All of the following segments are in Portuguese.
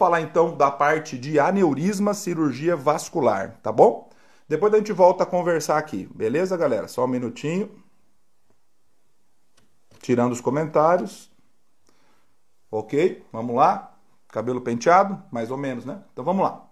falar então da parte de aneurisma, cirurgia vascular, tá bom? Depois a gente volta a conversar aqui, beleza, galera? Só um minutinho. Tirando os comentários. Ok, vamos lá. Cabelo penteado, mais ou menos, né? Então vamos lá.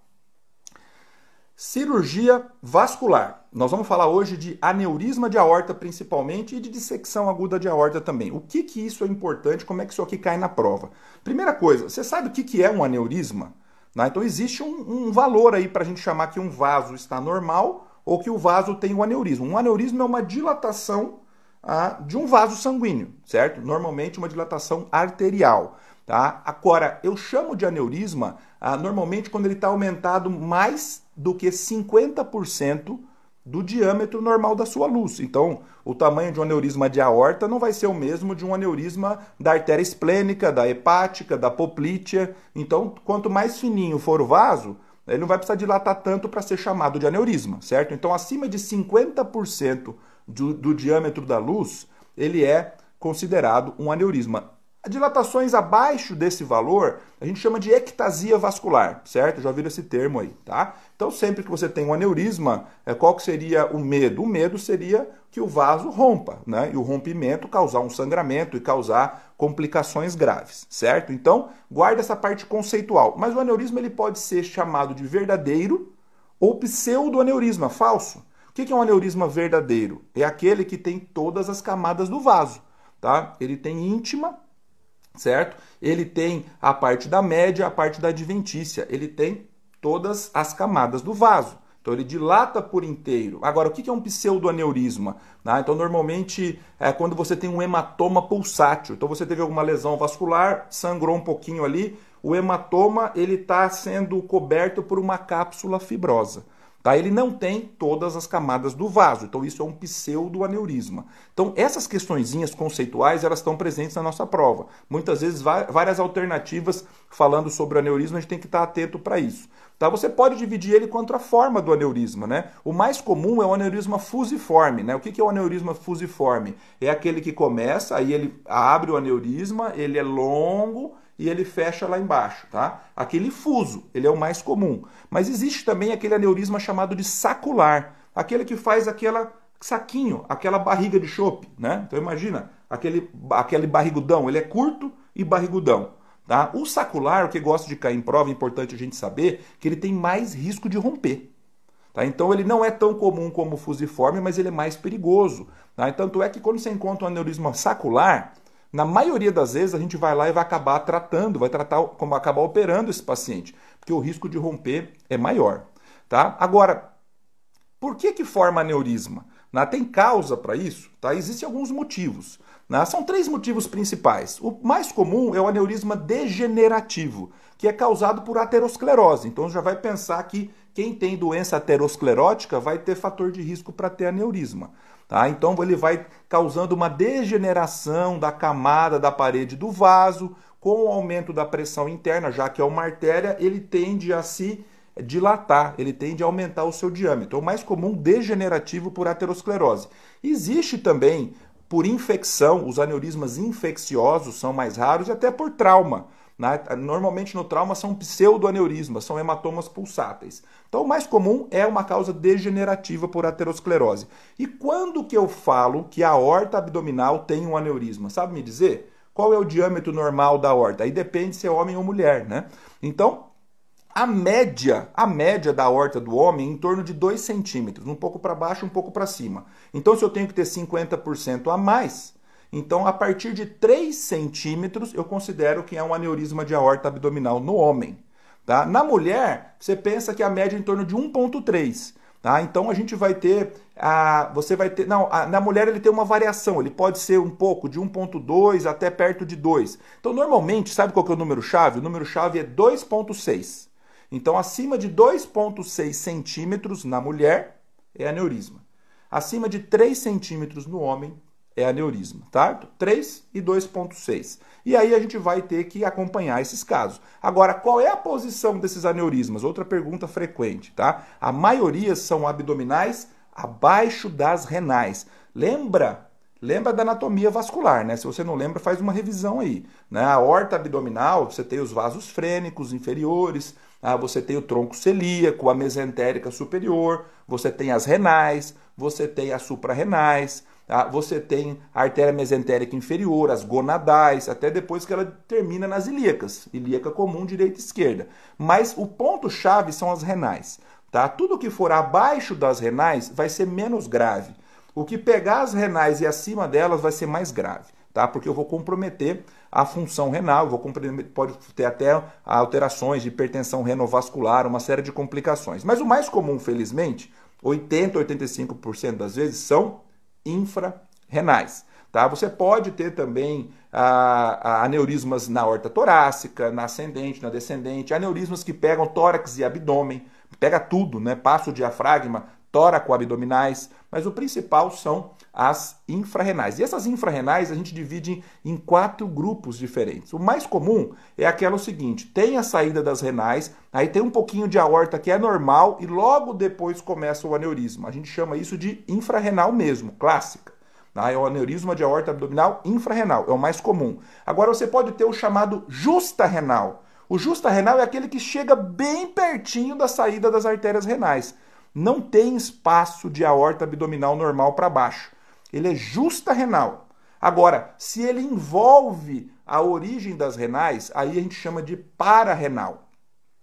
Cirurgia vascular. Nós vamos falar hoje de aneurisma de aorta principalmente e de dissecção aguda de aorta também. O que que isso é importante? Como é que isso aqui cai na prova? Primeira coisa, você sabe o que que é um aneurisma? Né? Então existe um, um valor aí para a gente chamar que um vaso está normal ou que o vaso tem um aneurisma. Um aneurisma é uma dilatação ah, de um vaso sanguíneo, certo? Normalmente uma dilatação arterial. Tá? Agora, eu chamo de aneurisma ah, normalmente quando ele está aumentado mais do que 50% do diâmetro normal da sua luz. Então, o tamanho de um aneurisma de aorta não vai ser o mesmo de um aneurisma da artéria esplênica, da hepática, da poplítea. Então, quanto mais fininho for o vaso, ele não vai precisar dilatar tanto para ser chamado de aneurisma, certo? Então, acima de 50% do, do diâmetro da luz, ele é considerado um aneurisma. Dilatações abaixo desse valor, a gente chama de ectasia vascular, certo? Já ouviram esse termo aí, tá? Então, sempre que você tem um aneurisma, é, qual que seria o medo? O medo seria que o vaso rompa, né? E o rompimento causar um sangramento e causar complicações graves, certo? Então, guarda essa parte conceitual. Mas o aneurisma ele pode ser chamado de verdadeiro ou pseudoaneurisma, falso. O que é um aneurisma verdadeiro? É aquele que tem todas as camadas do vaso, tá? Ele tem íntima, certo? Ele tem a parte da média, a parte da adventícia, ele tem todas as camadas do vaso. Então ele dilata por inteiro. Agora, o que é um pseudoaneurisma? Ah, então, normalmente, é quando você tem um hematoma pulsátil. Então, você teve alguma lesão vascular, sangrou um pouquinho ali, o hematoma ele está sendo coberto por uma cápsula fibrosa. Tá? Ele não tem todas as camadas do vaso, então isso é um pseudoaneurisma. Então essas questõezinhas conceituais elas estão presentes na nossa prova. Muitas vezes várias alternativas falando sobre o aneurisma, a gente tem que estar atento para isso. Tá? Você pode dividir ele contra a forma do aneurisma. Né? O mais comum é o aneurisma fusiforme. Né? O que é o aneurisma fusiforme? É aquele que começa, aí ele abre o aneurisma, ele é longo e ele fecha lá embaixo, tá? Aquele fuso, ele é o mais comum. Mas existe também aquele aneurisma chamado de sacular, aquele que faz aquela saquinho, aquela barriga de chope, né? Então imagina, aquele, aquele barrigudão, ele é curto e barrigudão. Tá? O sacular, o que gosta de cair em prova, é importante a gente saber que ele tem mais risco de romper. Tá? Então ele não é tão comum como o fusiforme, mas ele é mais perigoso. Tá? Tanto é que quando você encontra um aneurisma sacular, na maioria das vezes a gente vai lá e vai acabar tratando, vai tratar como acabar operando esse paciente, porque o risco de romper é maior, tá? Agora, por que que forma aneurisma? Né? Tem causa para isso, tá? Existem alguns motivos. Né? São três motivos principais. O mais comum é o aneurisma degenerativo, que é causado por aterosclerose. Então já vai pensar que quem tem doença aterosclerótica vai ter fator de risco para ter aneurisma. Tá? Então ele vai causando uma degeneração da camada da parede do vaso, com o aumento da pressão interna, já que é uma artéria, ele tende a se dilatar, ele tende a aumentar o seu diâmetro. É o mais comum degenerativo por aterosclerose. Existe também por infecção, os aneurismas infecciosos são mais raros e até por trauma. Né? Normalmente no trauma são pseudoaneurismas, são hematomas pulsáteis. Então o mais comum é uma causa degenerativa por aterosclerose. E quando que eu falo que a aorta abdominal tem um aneurisma? Sabe me dizer? Qual é o diâmetro normal da aorta? Aí depende se é homem ou mulher, né? Então, a média, a média da aorta do homem é em torno de 2 centímetros, um pouco para baixo, um pouco para cima. Então, se eu tenho que ter 50% a mais, então, a partir de 3 centímetros, eu considero que é um aneurisma de aorta abdominal no homem. Tá? Na mulher, você pensa que a média é em torno de 1,3. Tá? Então a gente vai ter a, você vai ter, não, a, na mulher ele tem uma variação, ele pode ser um pouco de 1.2 até perto de 2. Então normalmente, sabe qual que é o número chave? O número chave é 2.6. Então acima de 2.6 centímetros na mulher é aneurisma. Acima de 3 centímetros no homem é aneurisma, tá? 3 e 2,6. E aí a gente vai ter que acompanhar esses casos. Agora, qual é a posição desses aneurismas? Outra pergunta frequente, tá? A maioria são abdominais abaixo das renais. Lembra? Lembra da anatomia vascular, né? Se você não lembra, faz uma revisão aí. Né? A horta abdominal, você tem os vasos frênicos inferiores, ah, você tem o tronco celíaco, a mesentérica superior, você tem as renais, você tem as suprarrenais, você tem a artéria mesentérica inferior, as gonadais, até depois que ela termina nas ilíacas, ilíaca comum, direita e esquerda. Mas o ponto-chave são as renais. Tá? Tudo que for abaixo das renais vai ser menos grave. O que pegar as renais e acima delas vai ser mais grave, tá? Porque eu vou comprometer a função renal, vou pode ter até alterações de hipertensão renovascular, uma série de complicações. Mas o mais comum, felizmente, 80, 85% das vezes são infrarrenais. Tá? Você pode ter também a, a aneurismas na horta torácica, na ascendente, na descendente, aneurismas que pegam tórax e abdômen, pega tudo, né? Passa o diafragma, tóraco-abdominais, mas o principal são as infrarrenais. E essas infrarrenais a gente divide em quatro grupos diferentes. O mais comum é aquela seguinte: tem a saída das renais, aí tem um pouquinho de aorta que é normal e logo depois começa o aneurisma. A gente chama isso de infrarrenal mesmo, clássica. Tá? É o aneurisma de aorta abdominal infrarrenal, é o mais comum. Agora você pode ter o chamado justa renal. O justa renal é aquele que chega bem pertinho da saída das artérias renais não tem espaço de aorta abdominal normal para baixo. Ele é justa renal. Agora, se ele envolve a origem das renais, aí a gente chama de pararenal.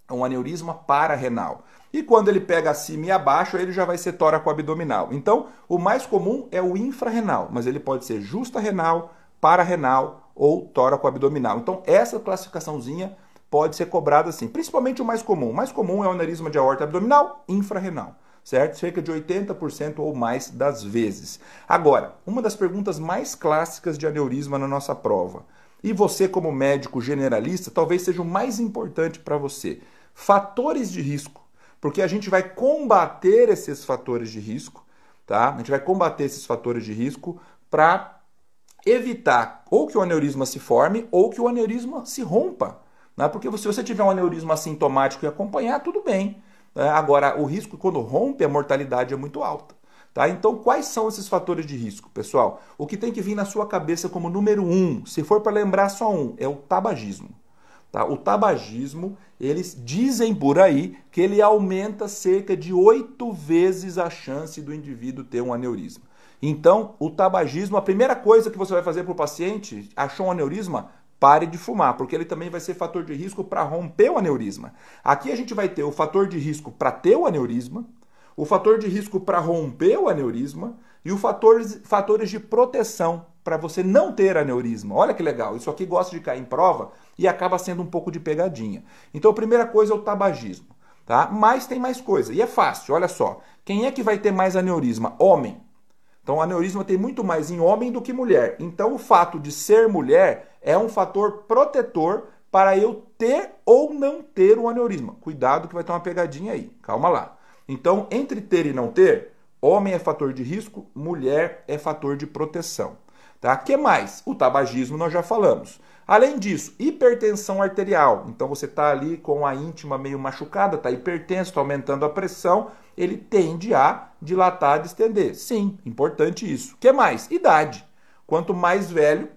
É um aneurisma pararenal. E quando ele pega acima e abaixo, ele já vai ser tóraco abdominal. Então, o mais comum é o infrarrenal, mas ele pode ser justa renal, pararenal ou tóraco abdominal. Então, essa classificaçãozinha pode ser cobrada assim, principalmente o mais comum. O mais comum é o aneurisma de aorta abdominal infrarrenal certo? Cerca de 80% ou mais das vezes. Agora, uma das perguntas mais clássicas de aneurisma na nossa prova. E você, como médico generalista, talvez seja o mais importante para você. Fatores de risco. Porque a gente vai combater esses fatores de risco, tá? A gente vai combater esses fatores de risco para evitar ou que o aneurisma se forme ou que o aneurisma se rompa. Né? Porque se você tiver um aneurisma assintomático e acompanhar, tudo bem. É, agora, o risco quando rompe, a mortalidade é muito alta. Tá? Então, quais são esses fatores de risco, pessoal? O que tem que vir na sua cabeça como número um, se for para lembrar só um, é o tabagismo. Tá? O tabagismo, eles dizem por aí que ele aumenta cerca de oito vezes a chance do indivíduo ter um aneurisma. Então, o tabagismo, a primeira coisa que você vai fazer para o paciente, achou um aneurisma? Pare de fumar, porque ele também vai ser fator de risco para romper o aneurisma. Aqui a gente vai ter o fator de risco para ter o aneurisma, o fator de risco para romper o aneurisma e o fator, fatores de proteção para você não ter aneurisma. Olha que legal, isso aqui gosta de cair em prova e acaba sendo um pouco de pegadinha. Então a primeira coisa é o tabagismo, tá? Mas tem mais coisa e é fácil, olha só. Quem é que vai ter mais aneurisma? Homem. Então, aneurisma tem muito mais em homem do que mulher. Então, o fato de ser mulher é um fator protetor para eu ter ou não ter o aneurisma. Cuidado que vai ter uma pegadinha aí. Calma lá. Então, entre ter e não ter, homem é fator de risco, mulher é fator de proteção. Tá? que mais? O tabagismo nós já falamos. Além disso, hipertensão arterial. Então você está ali com a íntima meio machucada, está hipertenso, está aumentando a pressão, ele tende a dilatar, distender. Sim, importante isso. Que mais? Idade. Quanto mais velho,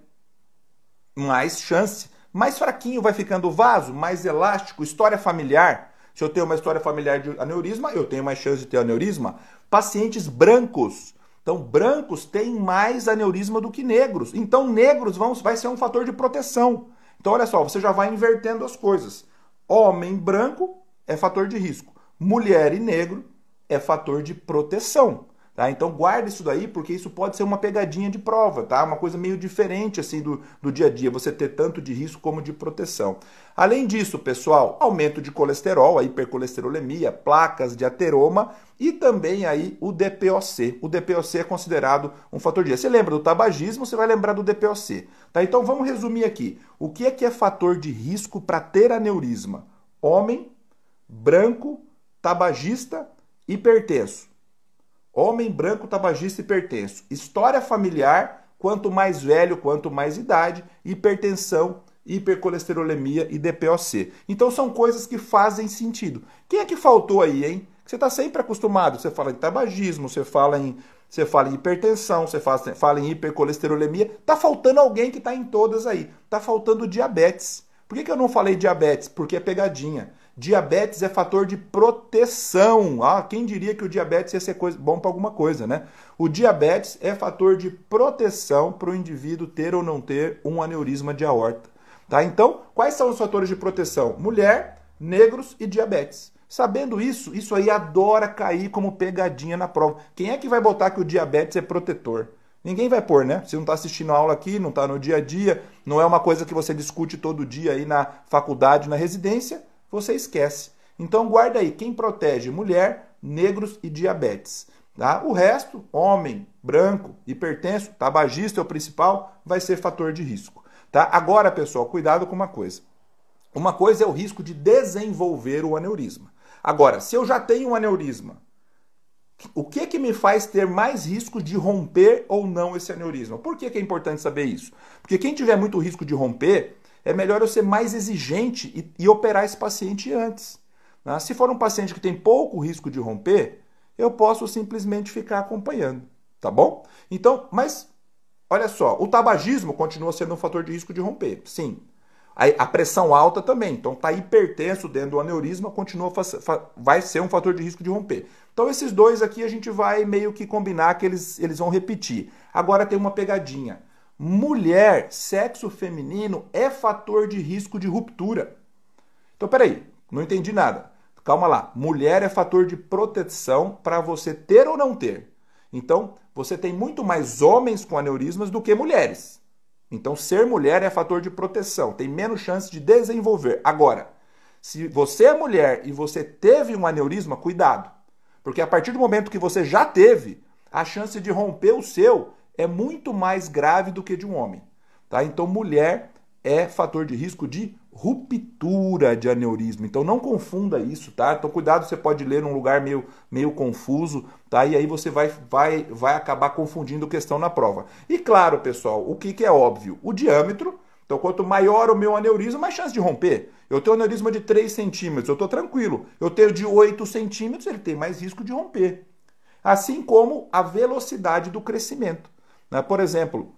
mais chance. Mais fraquinho vai ficando o vaso, mais elástico, história familiar. Se eu tenho uma história familiar de aneurisma, eu tenho mais chance de ter aneurisma. Pacientes brancos. Então, brancos têm mais aneurisma do que negros. Então, negros vão, vai ser um fator de proteção. Então, olha só, você já vai invertendo as coisas. Homem branco é fator de risco. Mulher e negro é fator de proteção. Tá? Então guarda isso daí, porque isso pode ser uma pegadinha de prova, tá? Uma coisa meio diferente assim do, do dia a dia, você ter tanto de risco como de proteção. Além disso, pessoal, aumento de colesterol, a hipercolesterolemia, placas de ateroma e também aí o DPOC. O DPOC é considerado um fator de risco. Você lembra do tabagismo, você vai lembrar do DPOC. Tá? Então vamos resumir aqui. O que é que é fator de risco para ter aneurisma? Homem, branco, tabagista hipertenso. Homem branco, tabagista hipertenso. História familiar, quanto mais velho, quanto mais idade, hipertensão, hipercolesterolemia e DPOC. Então são coisas que fazem sentido. Quem é que faltou aí, hein? Você está sempre acostumado, você fala em tabagismo, você fala em você fala em hipertensão, você fala em hipercolesterolemia. Tá faltando alguém que está em todas aí. Tá faltando diabetes. Por que, que eu não falei diabetes? Porque é pegadinha. Diabetes é fator de proteção. Ah, quem diria que o diabetes ia ser coisa, bom para alguma coisa, né? O diabetes é fator de proteção para o indivíduo ter ou não ter um aneurisma de aorta. Tá? Então, quais são os fatores de proteção? Mulher, negros e diabetes. Sabendo isso, isso aí adora cair como pegadinha na prova. Quem é que vai botar que o diabetes é protetor? Ninguém vai pôr, né? Se não está assistindo a aula aqui, não está no dia a dia, não é uma coisa que você discute todo dia aí na faculdade, na residência, você esquece. Então guarda aí, quem protege mulher, negros e diabetes. Tá? O resto, homem, branco, hipertenso, tabagista é o principal, vai ser fator de risco. Tá? Agora, pessoal, cuidado com uma coisa. Uma coisa é o risco de desenvolver o aneurisma. Agora, se eu já tenho um aneurisma, o que que me faz ter mais risco de romper ou não esse aneurisma? Por que, que é importante saber isso? Porque quem tiver muito risco de romper, é melhor eu ser mais exigente e, e operar esse paciente antes. Né? Se for um paciente que tem pouco risco de romper, eu posso simplesmente ficar acompanhando, tá bom? Então, mas olha só, o tabagismo continua sendo um fator de risco de romper, sim. A, a pressão alta também, então tá hipertenso dentro do aneurisma, continua vai ser um fator de risco de romper. Então esses dois aqui a gente vai meio que combinar que eles, eles vão repetir. Agora tem uma pegadinha mulher, sexo feminino, é fator de risco de ruptura. Então, peraí, não entendi nada. Calma lá. Mulher é fator de proteção para você ter ou não ter. Então, você tem muito mais homens com aneurismas do que mulheres. Então, ser mulher é fator de proteção, tem menos chance de desenvolver. Agora, se você é mulher e você teve um aneurisma, cuidado. Porque a partir do momento que você já teve, a chance de romper o seu é muito mais grave do que de um homem. Tá? Então, mulher é fator de risco de ruptura de aneurisma. Então não confunda isso, tá? Então cuidado, você pode ler num lugar meio, meio confuso, tá? E aí você vai, vai, vai acabar confundindo questão na prova. E claro, pessoal, o que, que é óbvio? O diâmetro. Então quanto maior o meu aneurisma, mais chance de romper. Eu tenho aneurisma de 3 centímetros, eu estou tranquilo. Eu tenho de 8 centímetros, ele tem mais risco de romper. Assim como a velocidade do crescimento. Né? Por exemplo,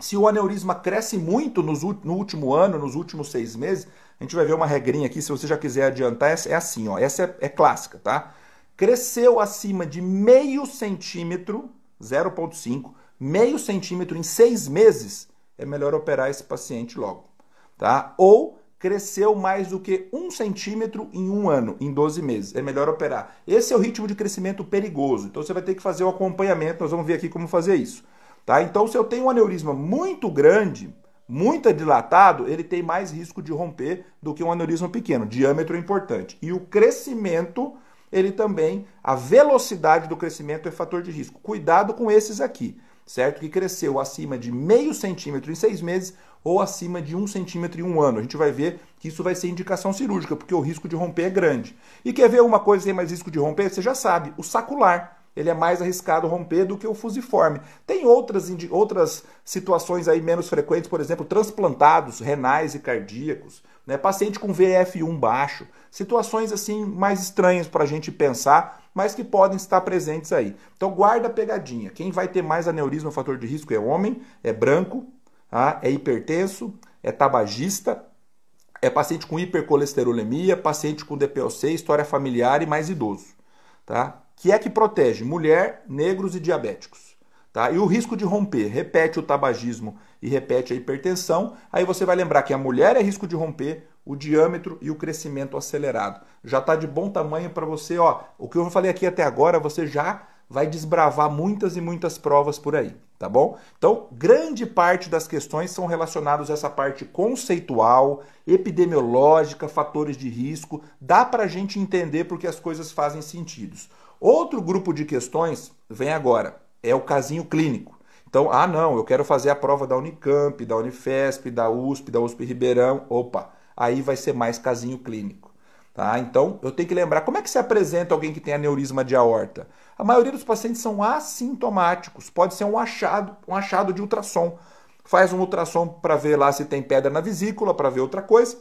se o aneurisma cresce muito no último ano, nos últimos seis meses, a gente vai ver uma regrinha aqui, se você já quiser adiantar, é assim, ó, essa é, é clássica, tá? Cresceu acima de meio centímetro, 0,5, meio centímetro em seis meses, é melhor operar esse paciente logo, tá? Ou cresceu mais do que um centímetro em um ano, em 12 meses. É melhor operar. Esse é o ritmo de crescimento perigoso. Então você vai ter que fazer o acompanhamento. Nós vamos ver aqui como fazer isso. Tá? Então, se eu tenho um aneurisma muito grande, muito dilatado, ele tem mais risco de romper do que um aneurisma pequeno. Diâmetro é importante. E o crescimento, ele também, a velocidade do crescimento é fator de risco. Cuidado com esses aqui, certo? Que cresceu acima de meio centímetro em seis meses ou acima de um centímetro em um ano. A gente vai ver que isso vai ser indicação cirúrgica, porque o risco de romper é grande. E quer ver uma coisa que tem mais risco de romper? Você já sabe, o sacular ele é mais arriscado romper do que o fusiforme. Tem outras, outras situações aí menos frequentes, por exemplo, transplantados renais e cardíacos, né? paciente com VF1 baixo, situações assim mais estranhas para a gente pensar, mas que podem estar presentes aí. Então guarda a pegadinha. Quem vai ter mais aneurisma, fator de risco é homem, é branco, tá? é hipertenso, é tabagista, é paciente com hipercolesterolemia, paciente com DPOC, história familiar e mais idoso. Tá? Que é que protege mulher, negros e diabéticos. Tá? E o risco de romper, repete o tabagismo e repete a hipertensão, aí você vai lembrar que a mulher é risco de romper, o diâmetro e o crescimento acelerado. Já está de bom tamanho para você, ó, o que eu falei aqui até agora, você já vai desbravar muitas e muitas provas por aí, tá bom? Então, grande parte das questões são relacionadas a essa parte conceitual, epidemiológica, fatores de risco, dá para a gente entender porque as coisas fazem sentido. Outro grupo de questões vem agora, é o casinho clínico. Então, ah, não, eu quero fazer a prova da Unicamp, da Unifesp, da USP, da USP Ribeirão. Opa, aí vai ser mais casinho clínico. Tá? Então, eu tenho que lembrar como é que se apresenta alguém que tem aneurisma de aorta. A maioria dos pacientes são assintomáticos, pode ser um achado, um achado de ultrassom. Faz um ultrassom para ver lá se tem pedra na vesícula, para ver outra coisa,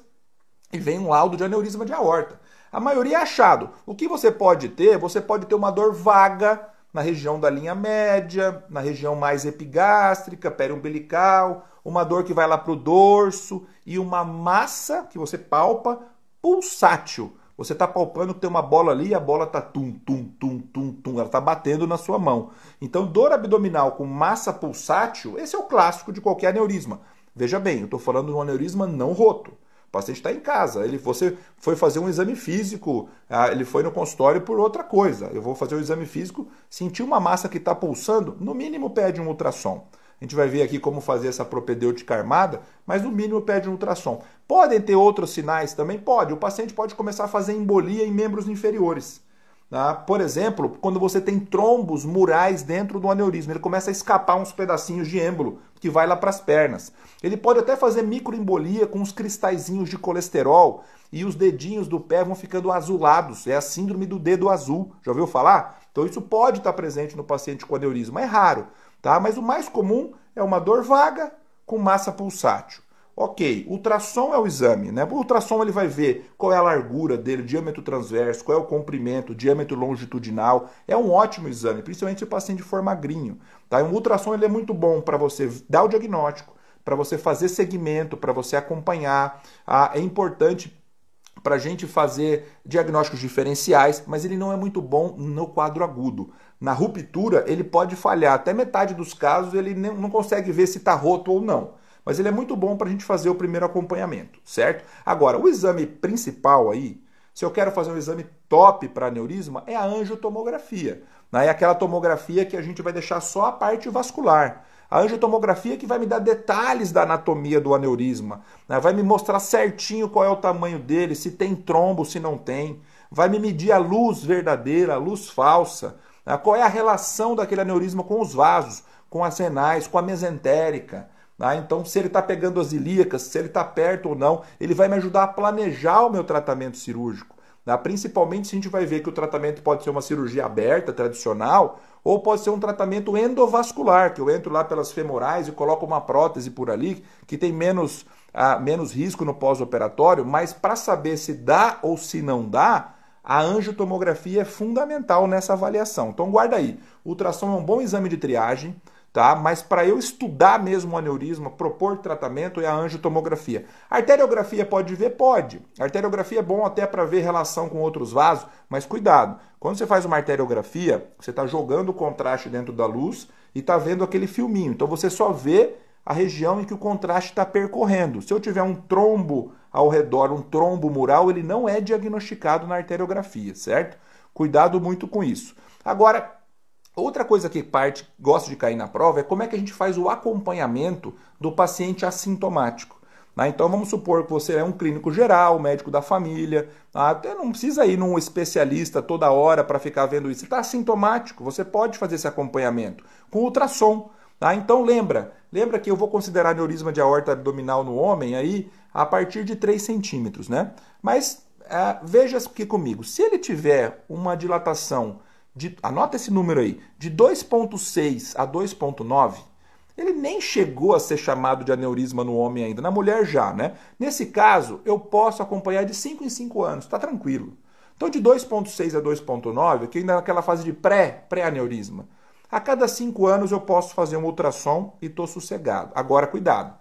e vem um laudo de aneurisma de aorta. A maioria é achado. O que você pode ter? Você pode ter uma dor vaga na região da linha média, na região mais epigástrica, periumbilical, uma dor que vai lá para o dorso e uma massa que você palpa pulsátil. Você está palpando que tem uma bola ali e a bola está tum, tum, tum, tum, tum. Ela está batendo na sua mão. Então, dor abdominal com massa pulsátil, esse é o clássico de qualquer aneurisma. Veja bem, eu estou falando de um aneurisma não roto. Paciente está em casa. Ele, você foi fazer um exame físico, ah, ele foi no consultório por outra coisa. Eu vou fazer o um exame físico, sentir uma massa que está pulsando, no mínimo pede um ultrassom. A gente vai ver aqui como fazer essa propedêutica armada, mas no mínimo pede um ultrassom. Podem ter outros sinais também? Pode. O paciente pode começar a fazer embolia em membros inferiores. Tá? Por exemplo, quando você tem trombos murais dentro do aneurisma, ele começa a escapar uns pedacinhos de êmbolo que vai lá para as pernas. Ele pode até fazer microembolia com os cristalzinhos de colesterol e os dedinhos do pé vão ficando azulados. É a síndrome do dedo azul. Já ouviu falar? Então isso pode estar presente no paciente com aneurisma. É raro tá? Mas o mais comum é uma dor vaga com massa pulsátil. Ok, ultrassom é o exame, né? O ultrassom ele vai ver qual é a largura dele, diâmetro transverso, qual é o comprimento, diâmetro longitudinal. É um ótimo exame, principalmente se o paciente for magrinho. Tá? Um ultrassom ele é muito bom para você dar o diagnóstico, para você fazer segmento, para você acompanhar. Ah, é importante para a gente fazer diagnósticos diferenciais, mas ele não é muito bom no quadro agudo. Na ruptura, ele pode falhar. Até metade dos casos, ele não consegue ver se está roto ou não. Mas ele é muito bom para a gente fazer o primeiro acompanhamento, certo? Agora, o exame principal aí, se eu quero fazer um exame top para aneurisma, é a angiotomografia. Né? É aquela tomografia que a gente vai deixar só a parte vascular. A angiotomografia que vai me dar detalhes da anatomia do aneurisma, né? vai me mostrar certinho qual é o tamanho dele, se tem trombo, se não tem, vai me medir a luz verdadeira, a luz falsa, né? qual é a relação daquele aneurisma com os vasos, com as renais, com a mesentérica. Né? Então, se ele está pegando as ilíacas, se ele está perto ou não, ele vai me ajudar a planejar o meu tratamento cirúrgico. Né? Principalmente se a gente vai ver que o tratamento pode ser uma cirurgia aberta, tradicional, ou pode ser um tratamento endovascular, que eu entro lá pelas femorais e coloco uma prótese por ali, que tem menos, ah, menos risco no pós-operatório, mas para saber se dá ou se não dá, a angiotomografia é fundamental nessa avaliação. Então guarda aí, o ultrassom é um bom exame de triagem, tá? Mas para eu estudar mesmo o aneurisma, propor tratamento é a angiotomografia. Arteriografia pode ver? Pode. Arteriografia é bom até para ver relação com outros vasos, mas cuidado. Quando você faz uma arteriografia, você está jogando o contraste dentro da luz e está vendo aquele filminho. Então você só vê a região em que o contraste está percorrendo. Se eu tiver um trombo ao redor, um trombo mural, ele não é diagnosticado na arteriografia, certo? Cuidado muito com isso. Agora, Outra coisa que parte gosta de cair na prova é como é que a gente faz o acompanhamento do paciente assintomático. Né? Então vamos supor que você é um clínico geral, médico da família, tá? até não precisa ir num especialista toda hora para ficar vendo isso. Está assintomático, você pode fazer esse acompanhamento com ultrassom. Tá? Então lembra, lembra que eu vou considerar aneurisma de aorta abdominal no homem aí a partir de 3 centímetros, né? Mas é, veja aqui comigo, se ele tiver uma dilatação de, anota esse número aí, de 2,6 a 2,9, ele nem chegou a ser chamado de aneurisma no homem ainda, na mulher já, né? Nesse caso, eu posso acompanhar de 5 em 5 anos, tá tranquilo. Então, de 2,6 a 2,9, que ainda é naquela fase de pré, pré-aneurisma. A cada 5 anos eu posso fazer um ultrassom e estou sossegado. Agora, cuidado.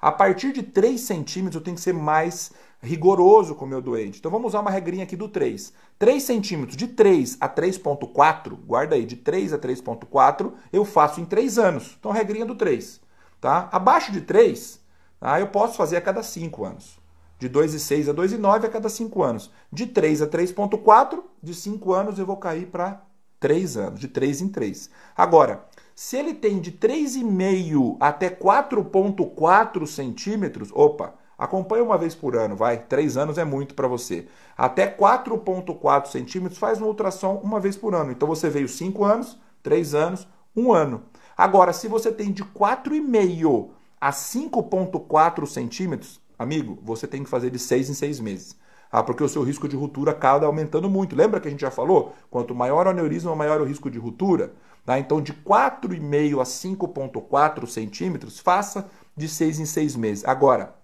A partir de 3 centímetros eu tenho que ser mais rigoroso com o meu doente. Então vamos usar uma regrinha aqui do 3. 3 centímetros, de 3 a 3,4, guarda aí, de 3 a 3,4, eu faço em 3 anos. Então regrinha do 3. Tá? Abaixo de 3, tá? eu posso fazer a cada 5 anos. De 2,6 a 2,9 a cada 5 anos. De 3 a 3,4, de 5 anos eu vou cair para 3 anos, de 3 em 3. Agora, se ele tem de 3,5 até 4,4 centímetros, opa, Acompanhe uma vez por ano, vai. Três anos é muito para você. Até 4,4 centímetros faz uma ultrassom uma vez por ano. Então você veio 5 anos, 3 anos, 1 ano. Agora, se você tem de 4,5 a 5,4 centímetros, amigo, você tem que fazer de 6 em 6 meses. Ah, porque o seu risco de ruptura acaba aumentando muito. Lembra que a gente já falou? Quanto maior o aneurisma, maior o risco de ruptura. Tá? Então, de 4,5 a 5,4 centímetros, faça de 6 em 6 meses. Agora,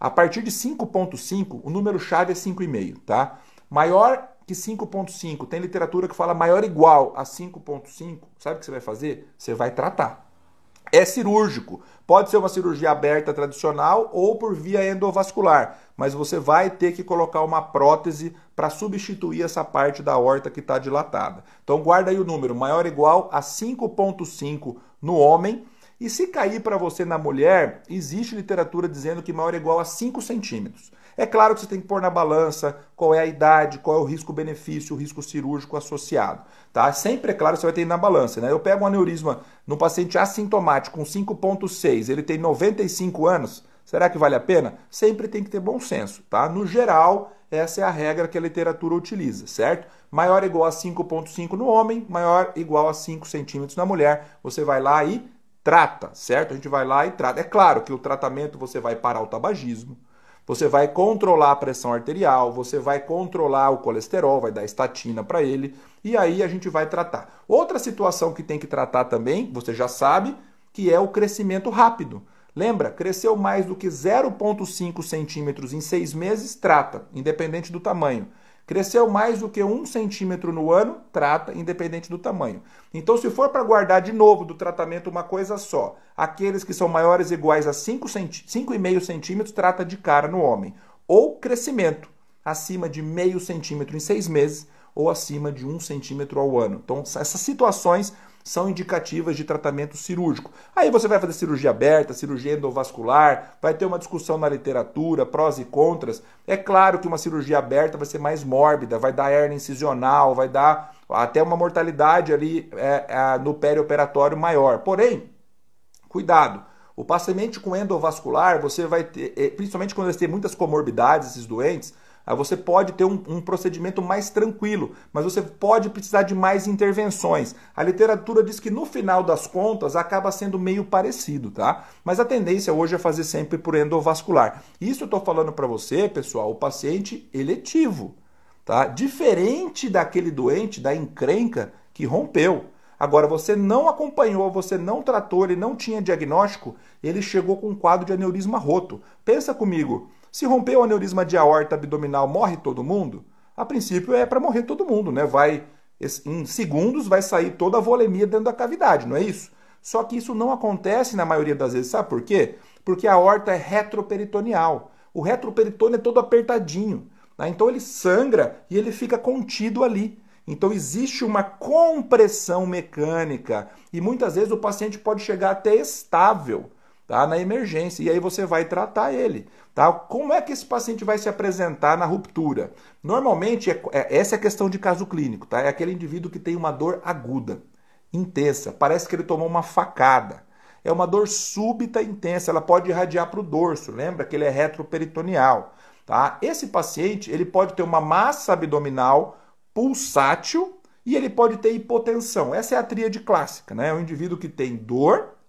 a partir de 5.5, o número chave é 5,5, tá? Maior que 5,5. Tem literatura que fala maior igual a 5,5. Sabe o que você vai fazer? Você vai tratar. É cirúrgico. Pode ser uma cirurgia aberta tradicional ou por via endovascular, mas você vai ter que colocar uma prótese para substituir essa parte da horta que está dilatada. Então guarda aí o número, maior ou igual a 5,5 no homem. E se cair para você na mulher, existe literatura dizendo que maior ou igual a 5 centímetros. É claro que você tem que pôr na balança qual é a idade, qual é o risco-benefício, o risco cirúrgico associado. Tá? Sempre é claro você vai ter na balança. Né? Eu pego um aneurisma no paciente assintomático com 5,6, ele tem 95 anos, será que vale a pena? Sempre tem que ter bom senso. Tá? No geral, essa é a regra que a literatura utiliza, certo? Maior ou igual a 5,5 no homem, maior ou igual a 5 centímetros na mulher. Você vai lá e trata, certo? A gente vai lá e trata. É claro que o tratamento você vai parar o tabagismo, você vai controlar a pressão arterial, você vai controlar o colesterol, vai dar estatina para ele, e aí a gente vai tratar. Outra situação que tem que tratar também, você já sabe, que é o crescimento rápido. Lembra, cresceu mais do que 0,5 centímetros em seis meses, trata, independente do tamanho. Cresceu mais do que um centímetro no ano, trata, independente do tamanho. Então, se for para guardar de novo do tratamento uma coisa só, aqueles que são maiores ou iguais a 5,5 centímetros, trata de cara no homem. Ou crescimento, acima de meio centímetro em seis meses, ou acima de um centímetro ao ano. Então, essas situações são indicativas de tratamento cirúrgico. Aí você vai fazer cirurgia aberta, cirurgia endovascular, vai ter uma discussão na literatura, prós e contras. É claro que uma cirurgia aberta vai ser mais mórbida, vai dar hernia incisional, vai dar até uma mortalidade ali é, é, no perioperatório maior. Porém, cuidado. O paciente com endovascular, você vai ter, é, principalmente quando eles têm muitas comorbidades, esses doentes, você pode ter um, um, procedimento mais tranquilo, mas você pode precisar de mais intervenções. A literatura diz que no final das contas acaba sendo meio parecido, tá? Mas a tendência hoje é fazer sempre por endovascular. Isso eu estou falando para você, pessoal, o paciente eletivo, tá? Diferente daquele doente da encrenca que rompeu. Agora, você não acompanhou, você não tratou, ele não tinha diagnóstico, ele chegou com um quadro de aneurisma roto. Pensa comigo, se romper o aneurisma de aorta abdominal, morre todo mundo? A princípio é para morrer todo mundo, né? Vai em segundos vai sair toda a volemia dentro da cavidade, não é isso? Só que isso não acontece na maioria das vezes, sabe por quê? Porque a aorta é retroperitoneal. O retroperitônio é todo apertadinho, né? então ele sangra e ele fica contido ali. Então existe uma compressão mecânica e muitas vezes o paciente pode chegar até estável tá? na emergência. E aí você vai tratar ele. Tá? Como é que esse paciente vai se apresentar na ruptura? Normalmente, é, é, essa é a questão de caso clínico. Tá? É aquele indivíduo que tem uma dor aguda, intensa, parece que ele tomou uma facada. É uma dor súbita intensa, ela pode irradiar para o dorso, lembra que ele é retroperitoneal. Tá? Esse paciente ele pode ter uma massa abdominal pulsátil e ele pode ter hipotensão. Essa é a tríade clássica, né? É um indivíduo que tem dor,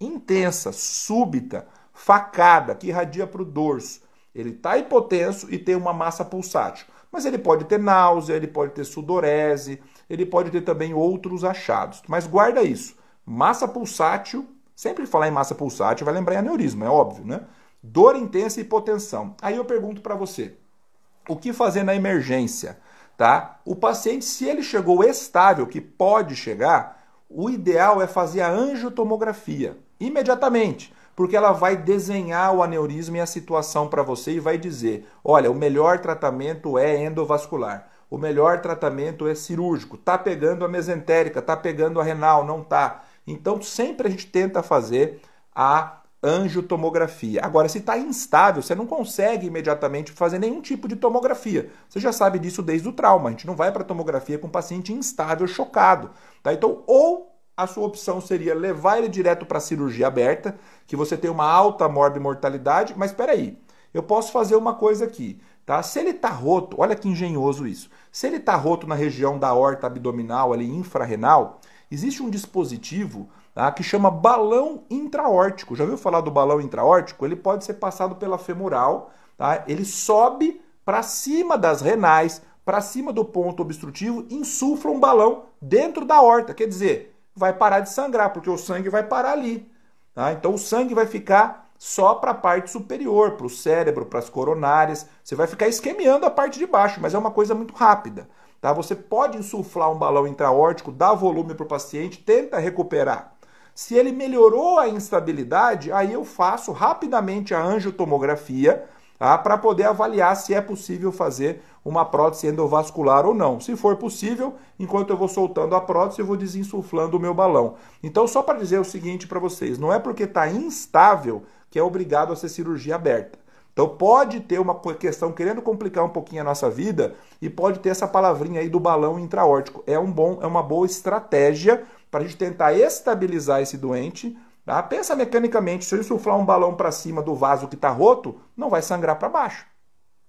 intensa, súbita, facada, que irradia para o dorso. Ele está hipotenso e tem uma massa pulsátil. Mas ele pode ter náusea, ele pode ter sudorese, ele pode ter também outros achados. Mas guarda isso. Massa pulsátil, sempre falar em massa pulsátil vai lembrar em aneurisma, é óbvio, né? Dor intensa e hipotensão. Aí eu pergunto para você, o que fazer na emergência? Tá? O paciente, se ele chegou estável, que pode chegar, o ideal é fazer a angiotomografia imediatamente, porque ela vai desenhar o aneurisma e a situação para você e vai dizer: olha, o melhor tratamento é endovascular. O melhor tratamento é cirúrgico. Tá pegando a mesentérica, tá pegando a renal, não tá. Então sempre a gente tenta fazer a angiotomografia. Agora, se está instável, você não consegue imediatamente fazer nenhum tipo de tomografia. Você já sabe disso desde o trauma. A gente não vai para tomografia com paciente instável, chocado. Tá? Então, ou a sua opção seria levar ele direto para a cirurgia aberta, que você tem uma alta morbimortalidade, mas espera aí, eu posso fazer uma coisa aqui, tá? Se ele está roto, olha que engenhoso isso. Se ele está roto na região da horta abdominal, ali infrarrenal, existe um dispositivo tá, que chama balão intraórtico. Já ouviu falar do balão intraórtico? Ele pode ser passado pela femoral, tá? Ele sobe para cima das renais, para cima do ponto obstrutivo, insufla um balão dentro da horta. Quer dizer, vai parar de sangrar, porque o sangue vai parar ali. Tá? Então o sangue vai ficar só para a parte superior, para o cérebro, para as coronárias. Você vai ficar esquemeando a parte de baixo, mas é uma coisa muito rápida. Tá? Você pode insuflar um balão intraórtico, dar volume para o paciente, tenta recuperar. Se ele melhorou a instabilidade, aí eu faço rapidamente a angiotomografia tá? para poder avaliar se é possível fazer uma prótese endovascular ou não. Se for possível, enquanto eu vou soltando a prótese, eu vou desinsuflando o meu balão. Então, só para dizer o seguinte para vocês: não é porque está instável que é obrigado a ser cirurgia aberta. Então pode ter uma questão querendo complicar um pouquinho a nossa vida e pode ter essa palavrinha aí do balão intraórtico. É um bom, é uma boa estratégia para a gente tentar estabilizar esse doente. Tá? Pensa mecanicamente, se eu insuflar um balão para cima do vaso que está roto, não vai sangrar para baixo.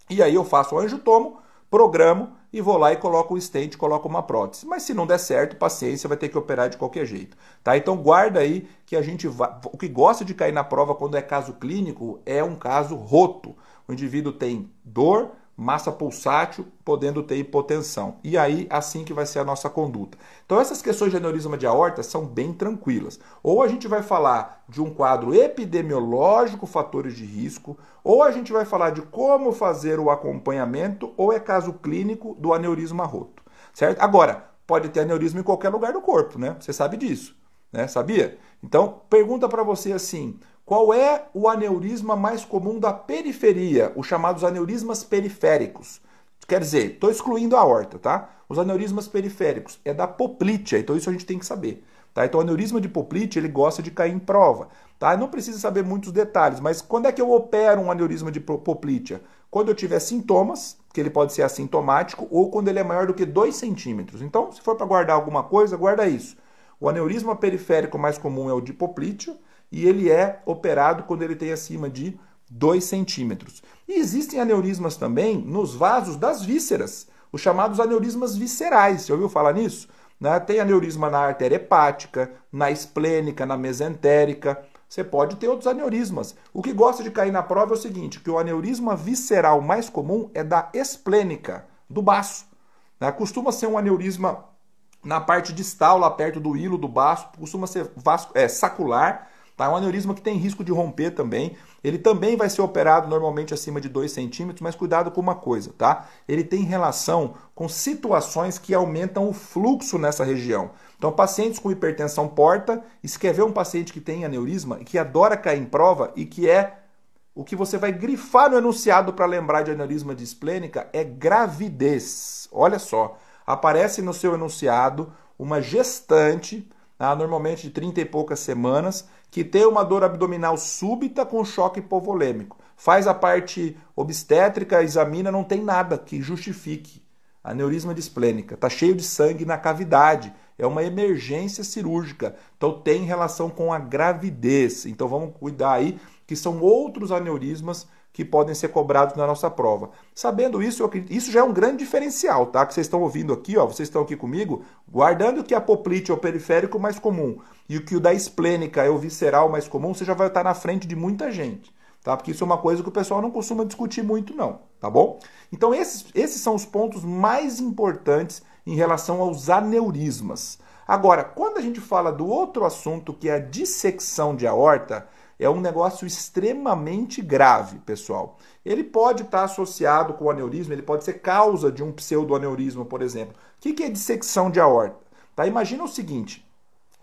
E aí eu faço o angiotomo, programo e vou lá e coloco o stent, coloco uma prótese. Mas se não der certo, paciência, vai ter que operar de qualquer jeito. Tá? Então guarda aí que a gente vai... o que gosta de cair na prova quando é caso clínico é um caso roto. O indivíduo tem dor, massa pulsátil, podendo ter hipotensão. E aí, assim que vai ser a nossa conduta. Então, essas questões de aneurisma de aorta são bem tranquilas. Ou a gente vai falar de um quadro epidemiológico, fatores de risco, ou a gente vai falar de como fazer o acompanhamento, ou é caso clínico do aneurisma roto. Certo? Agora, pode ter aneurisma em qualquer lugar do corpo, né? Você sabe disso, né? Sabia? Então, pergunta para você assim: qual é o aneurisma mais comum da periferia, os chamados aneurismas periféricos? Quer dizer, estou excluindo a aorta, tá? Os aneurismas periféricos é da poplítea, então isso a gente tem que saber. Tá? Então o aneurisma de poplítea ele gosta de cair em prova. Tá? Não precisa saber muitos detalhes, mas quando é que eu opero um aneurisma de poplítea? Quando eu tiver sintomas, que ele pode ser assintomático, ou quando ele é maior do que 2 centímetros. Então, se for para guardar alguma coisa, guarda isso. O aneurisma periférico mais comum é o de poplítea, e ele é operado quando ele tem acima de 2 centímetros. E existem aneurismas também nos vasos das vísceras, os chamados aneurismas viscerais. Já ouviu falar nisso? Né? Tem aneurisma na artéria hepática, na esplênica, na mesentérica. Você pode ter outros aneurismas. O que gosta de cair na prova é o seguinte, que o aneurisma visceral mais comum é da esplênica, do baço. Né? Costuma ser um aneurisma na parte distal, lá perto do hilo do baço, costuma ser vasco, é, sacular, Tá? É um aneurisma que tem risco de romper também. Ele também vai ser operado normalmente acima de 2 centímetros, mas cuidado com uma coisa, tá? Ele tem relação com situações que aumentam o fluxo nessa região. Então, pacientes com hipertensão porta, e se quer ver um paciente que tem aneurisma e que adora cair em prova e que é o que você vai grifar no enunciado para lembrar de aneurisma de esplênica é gravidez. Olha só, aparece no seu enunciado uma gestante, tá? normalmente de 30 e poucas semanas, que tem uma dor abdominal súbita com choque hipovolêmico. Faz a parte obstétrica, examina, não tem nada que justifique. Aneurisma displênica, está cheio de sangue na cavidade, é uma emergência cirúrgica, então tem relação com a gravidez. Então vamos cuidar aí que são outros aneurismas que podem ser cobrados na nossa prova. Sabendo isso, isso já é um grande diferencial, tá? Que vocês estão ouvindo aqui, ó, vocês estão aqui comigo, guardando que a poplite é o periférico mais comum e o que o da esplênica é o visceral mais comum, você já vai estar na frente de muita gente, tá? Porque isso é uma coisa que o pessoal não costuma discutir muito não, tá bom? Então esses, esses são os pontos mais importantes em relação aos aneurismas. Agora, quando a gente fala do outro assunto que é a dissecção de aorta, é um negócio extremamente grave, pessoal. Ele pode estar associado com o aneurisma, ele pode ser causa de um pseudoaneurisma, por exemplo. O que é dissecção de aorta? Tá? Imagina o seguinte: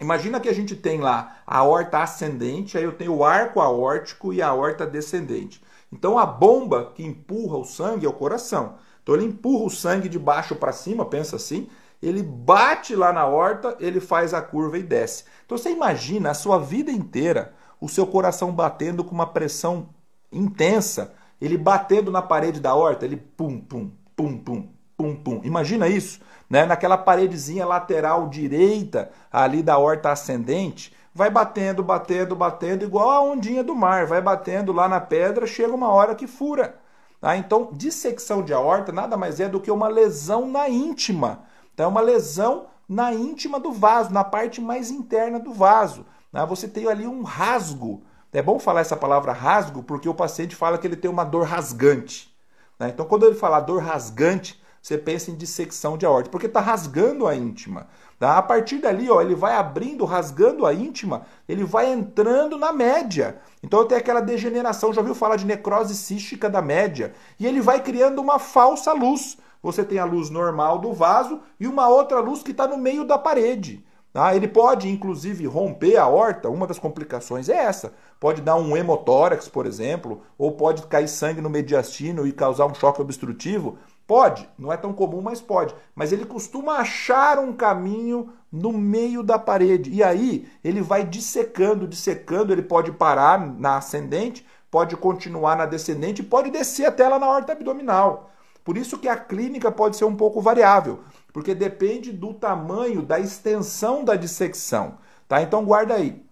imagina que a gente tem lá a aorta ascendente, aí eu tenho o arco aórtico e a aorta descendente. Então a bomba que empurra o sangue é o coração. Então ele empurra o sangue de baixo para cima, pensa assim, ele bate lá na horta, ele faz a curva e desce. Então você imagina a sua vida inteira o seu coração batendo com uma pressão intensa, ele batendo na parede da horta, ele pum, pum, pum, pum, pum, pum. Imagina isso, né? Naquela paredezinha lateral direita ali da horta ascendente, vai batendo, batendo, batendo, igual a ondinha do mar, vai batendo lá na pedra, chega uma hora que fura. Tá? Então, dissecção de aorta nada mais é do que uma lesão na íntima. Então, é uma lesão na íntima do vaso, na parte mais interna do vaso. Né? Você tem ali um rasgo. É bom falar essa palavra rasgo porque o paciente fala que ele tem uma dor rasgante. Né? Então, quando ele fala dor rasgante, você pensa em dissecção de aorta, porque está rasgando a íntima. Tá? A partir dali, ó, ele vai abrindo, rasgando a íntima, ele vai entrando na média. Então tem aquela degeneração, já ouviu falar de necrose cística da média? E ele vai criando uma falsa luz. Você tem a luz normal do vaso e uma outra luz que está no meio da parede. Tá? Ele pode, inclusive, romper a horta. Uma das complicações é essa. Pode dar um hemotórax, por exemplo, ou pode cair sangue no mediastino e causar um choque obstrutivo. Pode, não é tão comum, mas pode. Mas ele costuma achar um caminho no meio da parede. E aí ele vai dissecando, dissecando. Ele pode parar na ascendente, pode continuar na descendente, pode descer até lá na horta abdominal. Por isso que a clínica pode ser um pouco variável, porque depende do tamanho, da extensão da dissecção. Tá? Então guarda aí.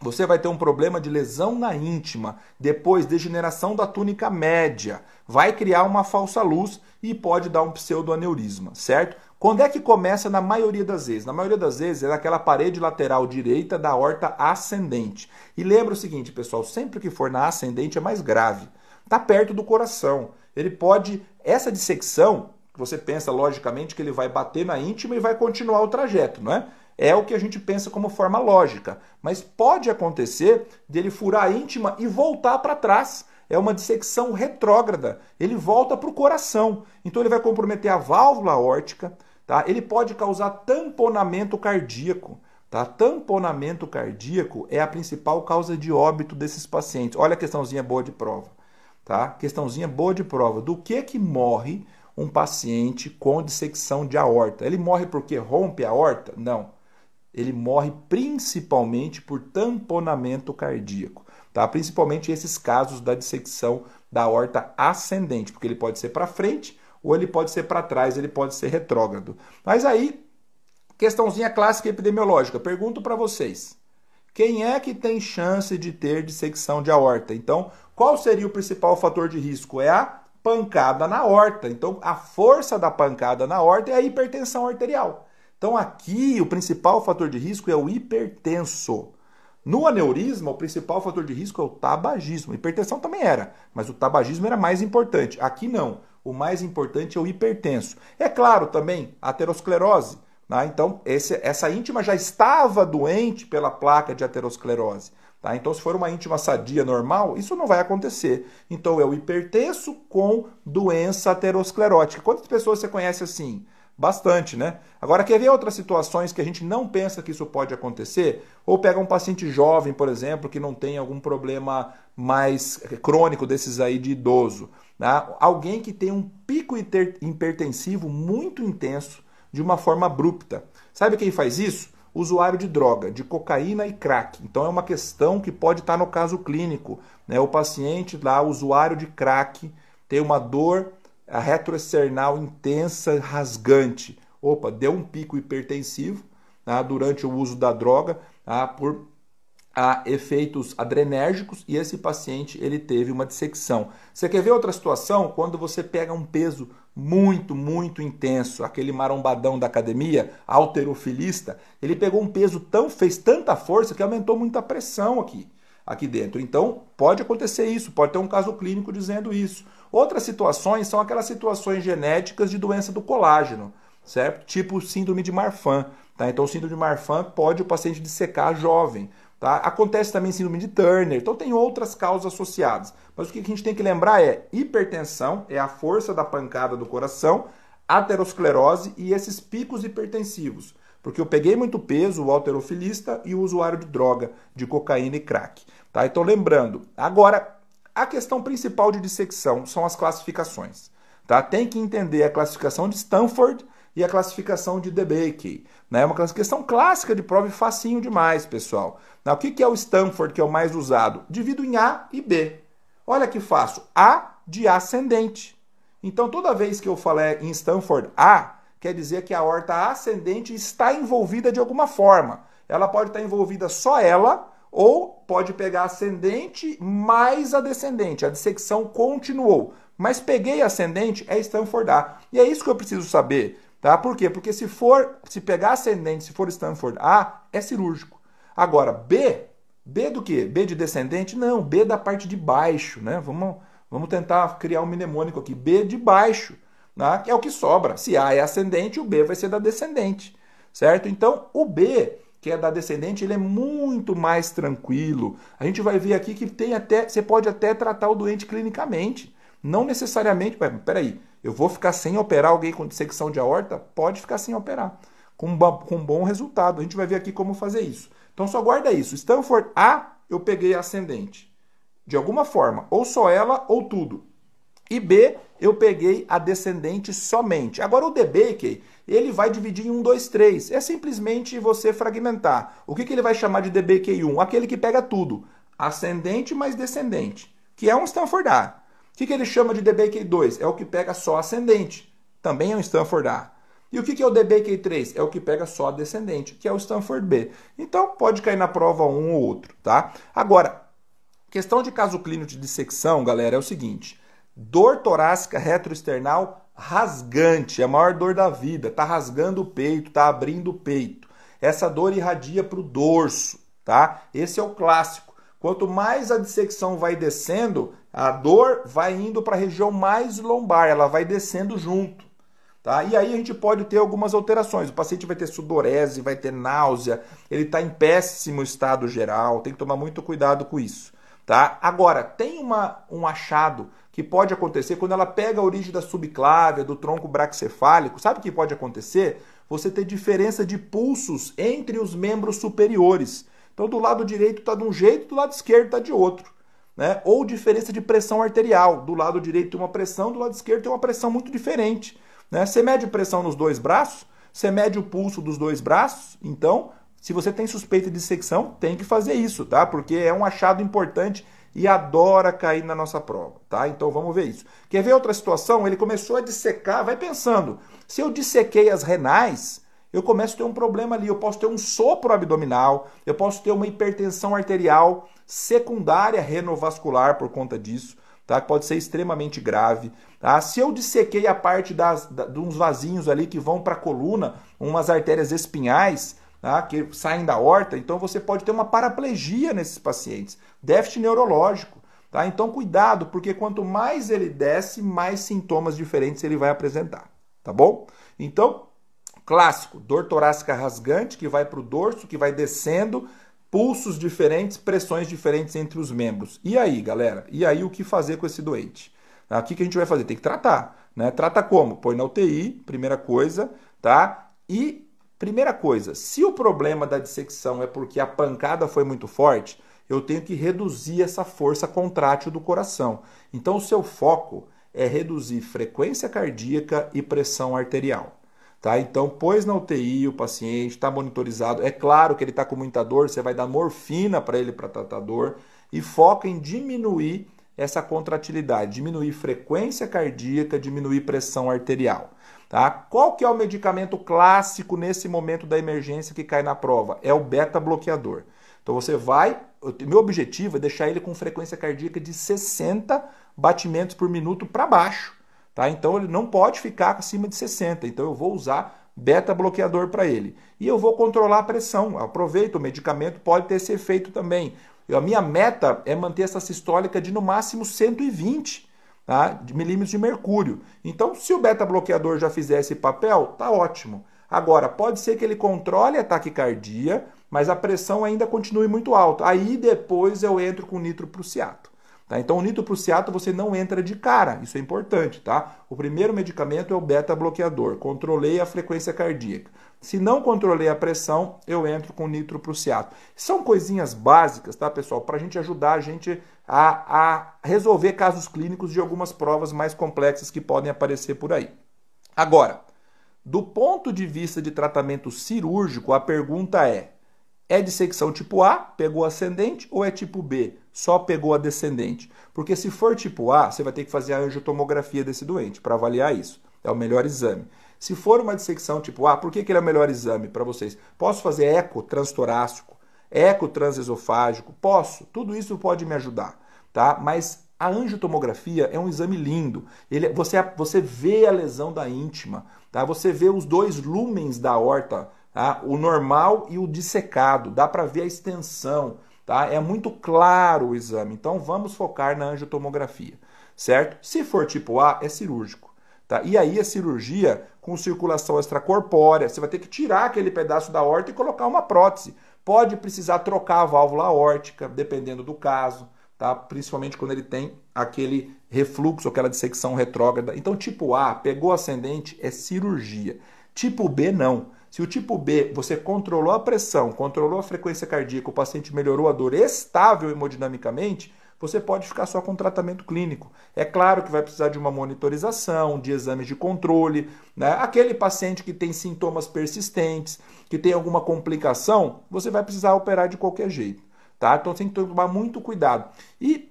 Você vai ter um problema de lesão na íntima, depois degeneração da túnica média, vai criar uma falsa luz e pode dar um pseudoaneurisma, certo? Quando é que começa na maioria das vezes? Na maioria das vezes é naquela parede lateral direita da horta ascendente. E lembra o seguinte, pessoal, sempre que for na ascendente é mais grave. Está perto do coração ele pode. Essa dissecção, você pensa logicamente que ele vai bater na íntima e vai continuar o trajeto, não é? É o que a gente pensa como forma lógica. Mas pode acontecer dele furar a íntima e voltar para trás. É uma dissecção retrógrada. Ele volta para o coração. Então ele vai comprometer a válvula aórtica. Tá? Ele pode causar tamponamento cardíaco. Tá? Tamponamento cardíaco é a principal causa de óbito desses pacientes. Olha a questãozinha boa de prova tá? Questãozinha boa de prova. Do que que morre um paciente com dissecção de aorta? Ele morre porque rompe a aorta? Não. Ele morre principalmente por tamponamento cardíaco, tá? Principalmente esses casos da dissecção da aorta ascendente, porque ele pode ser para frente ou ele pode ser para trás, ele pode ser retrógrado. Mas aí, questãozinha clássica epidemiológica, pergunto para vocês. Quem é que tem chance de ter dissecção de aorta? Então, qual seria o principal fator de risco? É a pancada na horta. Então, a força da pancada na horta é a hipertensão arterial. Então, aqui o principal fator de risco é o hipertenso. No aneurisma, o principal fator de risco é o tabagismo. Hipertensão também era, mas o tabagismo era mais importante. Aqui não. O mais importante é o hipertenso. É claro também a aterosclerose. Né? Então, esse, essa íntima já estava doente pela placa de aterosclerose. Tá? Então, se for uma íntima sadia normal, isso não vai acontecer. Então, o hipertenso com doença aterosclerótica. Quantas pessoas você conhece assim? Bastante, né? Agora, quer ver outras situações que a gente não pensa que isso pode acontecer? Ou pega um paciente jovem, por exemplo, que não tem algum problema mais crônico desses aí de idoso. Tá? Alguém que tem um pico hipertensivo muito intenso de uma forma abrupta. Sabe quem faz isso? Usuário de droga, de cocaína e crack. Então é uma questão que pode estar no caso clínico. Né? O paciente lá, usuário de crack, tem uma dor retroesternal intensa, rasgante. Opa, deu um pico hipertensivo tá? durante o uso da droga tá? por a efeitos adrenérgicos e esse paciente ele teve uma dissecção. Você quer ver outra situação? Quando você pega um peso muito, muito intenso, aquele marombadão da academia, alterofilista, ele pegou um peso tão, fez tanta força que aumentou muito a pressão aqui, aqui dentro. Então, pode acontecer isso, pode ter um caso clínico dizendo isso. Outras situações são aquelas situações genéticas de doença do colágeno, certo? Tipo síndrome de Marfan. Tá? Então, síndrome de Marfan pode o paciente dissecar jovem. Tá? Acontece também síndrome de Turner, então tem outras causas associadas. Mas o que a gente tem que lembrar é hipertensão, é a força da pancada do coração, aterosclerose e esses picos hipertensivos. Porque eu peguei muito peso, o alterofilista e o usuário de droga, de cocaína e crack. Tá? Então lembrando, agora a questão principal de dissecção são as classificações. Tá? Tem que entender a classificação de Stanford e a classificação de DeBakey. Né? É uma classificação clássica de prova e facinho demais, pessoal. O que é o Stanford, que é o mais usado? Divido em A e B. Olha que fácil. A de ascendente. Então, toda vez que eu falar em Stanford A, quer dizer que a horta ascendente está envolvida de alguma forma. Ela pode estar envolvida só ela, ou pode pegar ascendente mais a descendente. A dissecção continuou. Mas peguei ascendente, é Stanford A. E é isso que eu preciso saber. Tá? Por quê? Porque se for, se pegar ascendente, se for Stanford A, é cirúrgico. Agora, B, B do quê? B de descendente? Não, B da parte de baixo, né? Vamos, vamos tentar criar um mnemônico aqui. B de baixo. né, que é o que sobra. Se A é ascendente, o B vai ser da descendente, certo? Então, o B, que é da descendente, ele é muito mais tranquilo. A gente vai ver aqui que tem até, você pode até tratar o doente clinicamente. Não necessariamente, peraí, eu vou ficar sem operar alguém com dissecção de aorta? Pode ficar sem operar, com, um bom resultado. A gente vai ver aqui como fazer isso. Então só guarda isso. Stanford A, eu peguei ascendente. De alguma forma, ou só ela ou tudo. E B, eu peguei a descendente somente. Agora o DBK, ele vai dividir em 1, 2, 3. É simplesmente você fragmentar. O que, que ele vai chamar de DBK1? Aquele que pega tudo. Ascendente mais descendente, que é um Stanford A. O que, que ele chama de DBK2? É o que pega só ascendente. Também é um Stanford A. E o que, que é o DBK3? É o que pega só descendente, que é o Stanford B. Então pode cair na prova um ou outro, tá? Agora, questão de caso clínico de dissecção, galera, é o seguinte: dor torácica retroesternal rasgante, é a maior dor da vida, tá rasgando o peito, tá abrindo o peito. Essa dor irradia para o dorso, tá? Esse é o clássico. Quanto mais a dissecção vai descendo, a dor vai indo para a região mais lombar, ela vai descendo junto. Tá? E aí a gente pode ter algumas alterações. O paciente vai ter sudorese, vai ter náusea, ele está em péssimo estado geral, tem que tomar muito cuidado com isso. Tá? Agora, tem uma, um achado que pode acontecer quando ela pega a origem da subclávia, do tronco braxcefálico. Sabe o que pode acontecer? Você ter diferença de pulsos entre os membros superiores. Então, do lado direito está de um jeito, do lado esquerdo está de outro né? ou diferença de pressão arterial. Do lado direito tem uma pressão, do lado esquerdo tem uma pressão muito diferente. Né? Você mede pressão nos dois braços, você mede o pulso dos dois braços, então, se você tem suspeita de dissecção, tem que fazer isso, tá? Porque é um achado importante e adora cair na nossa prova, tá? Então vamos ver isso. Quer ver outra situação? Ele começou a dissecar, vai pensando, se eu dissequei as renais, eu começo a ter um problema ali. Eu posso ter um sopro abdominal, eu posso ter uma hipertensão arterial secundária renovascular por conta disso, tá? Que pode ser extremamente grave. Tá? Se eu dissequei a parte das, da, de uns vasinhos ali que vão para a coluna, umas artérias espinhais, tá? que saem da horta, então você pode ter uma paraplegia nesses pacientes, déficit neurológico. Tá? Então cuidado, porque quanto mais ele desce, mais sintomas diferentes ele vai apresentar. Tá bom? Então, Clássico, dor torácica rasgante, que vai para o dorso, que vai descendo, pulsos diferentes, pressões diferentes entre os membros. E aí, galera? E aí o que fazer com esse doente? Tá? O que, a gente vai fazer? Tem que tratar. Né? Trata como? Põe na UTI, primeira coisa, tá? E primeira coisa, se o problema da dissecção é porque a pancada foi muito forte, eu tenho que reduzir essa força contrátil do coração. Então o seu foco é reduzir frequência cardíaca e pressão arterial. Tá? Então, pôs na UTI o paciente, está monitorizado. É claro que ele está com muita dor, você vai dar morfina para ele para tratar dor e foca em diminuir essa contratilidade, diminuir frequência cardíaca, diminuir pressão arterial. Tá? Qual que é o medicamento clássico nesse momento da emergência que cai na prova? É o beta-bloqueador. Então você vai, meu objetivo é deixar ele com frequência cardíaca de 60 batimentos por minuto para baixo. Tá? Então ele não pode ficar acima de 60. Então eu vou usar beta bloqueador para ele. E eu vou controlar a pressão. Aproveita, o medicamento pode ter esse efeito também. Eu, a minha meta é manter essa sistólica de no máximo 120 tá? de milímetros de mercúrio. Então, se o beta bloqueador já fizer esse papel, tá ótimo. Agora, pode ser que ele controle a taquicardia, mas a pressão ainda continue muito alta. Aí depois eu entro com nitroprusiato. Tá? Então, o nitroprusiato você não entra de cara, isso é importante, tá? O primeiro medicamento é o beta-bloqueador, controlei a frequência cardíaca. Se não controlei a pressão, eu entro com nitroprusiato. São coisinhas básicas, tá, pessoal, para a gente ajudar a gente a, a resolver casos clínicos de algumas provas mais complexas que podem aparecer por aí. Agora, do ponto de vista de tratamento cirúrgico, a pergunta é: é dissecção tipo A, pegou ascendente, ou é tipo B, só pegou a descendente? Porque se for tipo A, você vai ter que fazer a angiotomografia desse doente para avaliar isso. É o melhor exame. Se for uma dissecção tipo A, por que, que ele é o melhor exame para vocês? Posso fazer eco transtorácico, eco transesofágico? Posso. Tudo isso pode me ajudar, tá? Mas a angiotomografia é um exame lindo. Ele, você, você vê a lesão da íntima, tá? Você vê os dois lumens da horta Tá? O normal e o dissecado, dá para ver a extensão, tá? É muito claro o exame. Então vamos focar na angiotomografia, certo? Se for tipo A, é cirúrgico. Tá? E aí a cirurgia com circulação extracorpórea, você vai ter que tirar aquele pedaço da horta e colocar uma prótese. Pode precisar trocar a válvula aórtica, dependendo do caso, tá? principalmente quando ele tem aquele refluxo, aquela dissecção retrógrada. Então, tipo A, pegou ascendente, é cirurgia. Tipo B, não. Se o tipo B você controlou a pressão, controlou a frequência cardíaca, o paciente melhorou a dor estável hemodinamicamente, você pode ficar só com tratamento clínico. É claro que vai precisar de uma monitorização, de exames de controle. Né? Aquele paciente que tem sintomas persistentes, que tem alguma complicação, você vai precisar operar de qualquer jeito. Tá? Então tem que tomar muito cuidado. E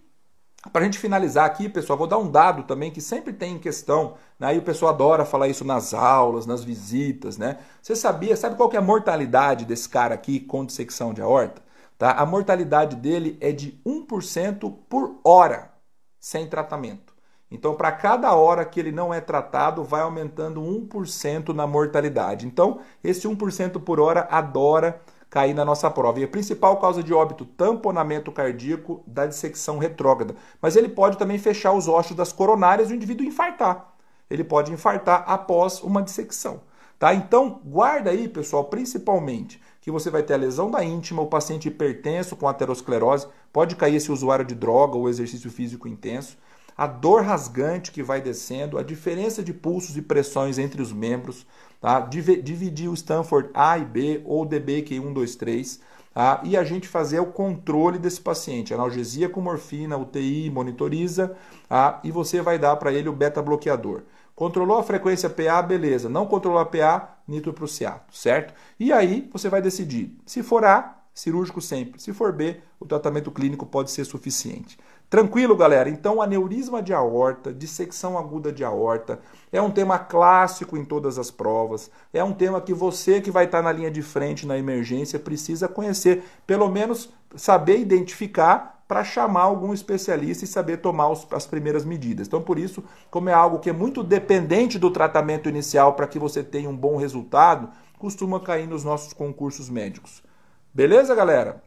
para a gente finalizar aqui, pessoal, vou dar um dado também que sempre tem em questão, né? e o pessoal adora falar isso nas aulas, nas visitas, né? Você sabia, sabe qual que é a mortalidade desse cara aqui com dissecção de aorta? Tá? A mortalidade dele é de 1% por hora sem tratamento. Então, para cada hora que ele não é tratado, vai aumentando 1% na mortalidade. Então, esse 1% por hora adora cair na nossa prova. E a principal causa de óbito, tamponamento cardíaco da dissecção retrógrada. Mas ele pode também fechar os ossos das coronárias e o indivíduo infartar. Ele pode infartar após uma dissecção. Tá? Então, guarda aí, pessoal, principalmente que você vai ter a lesão da íntima, o paciente hipertenso com aterosclerose, pode cair esse usuário de droga ou exercício físico intenso, a dor rasgante que vai descendo, a diferença de pulsos e pressões entre os membros, tá? dividir o Stanford A e B ou DBQ 1, 2, 3, tá? e a gente fazer o controle desse paciente, analgesia com morfina, UTI, monitoriza, tá? e você vai dar para ele o beta-bloqueador. Controlou a frequência PA, beleza. Não controlou a PA, nitroprusiato, certo? E aí você vai decidir. Se for A, cirúrgico sempre. Se for B, o tratamento clínico pode ser suficiente. Tranquilo, galera? Então, aneurisma de aorta, dissecção aguda de aorta, é um tema clássico em todas as provas. É um tema que você que vai estar na linha de frente na emergência precisa conhecer, pelo menos saber identificar para chamar algum especialista e saber tomar os, as primeiras medidas. Então, por isso, como é algo que é muito dependente do tratamento inicial para que você tenha um bom resultado, costuma cair nos nossos concursos médicos. Beleza, galera?